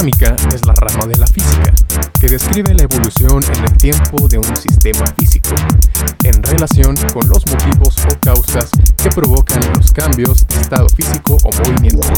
dinámica es la rama de la física, que describe la evolución en el tiempo de un sistema físico, en relación con los motivos o causas que provocan los cambios de estado físico o movimiento.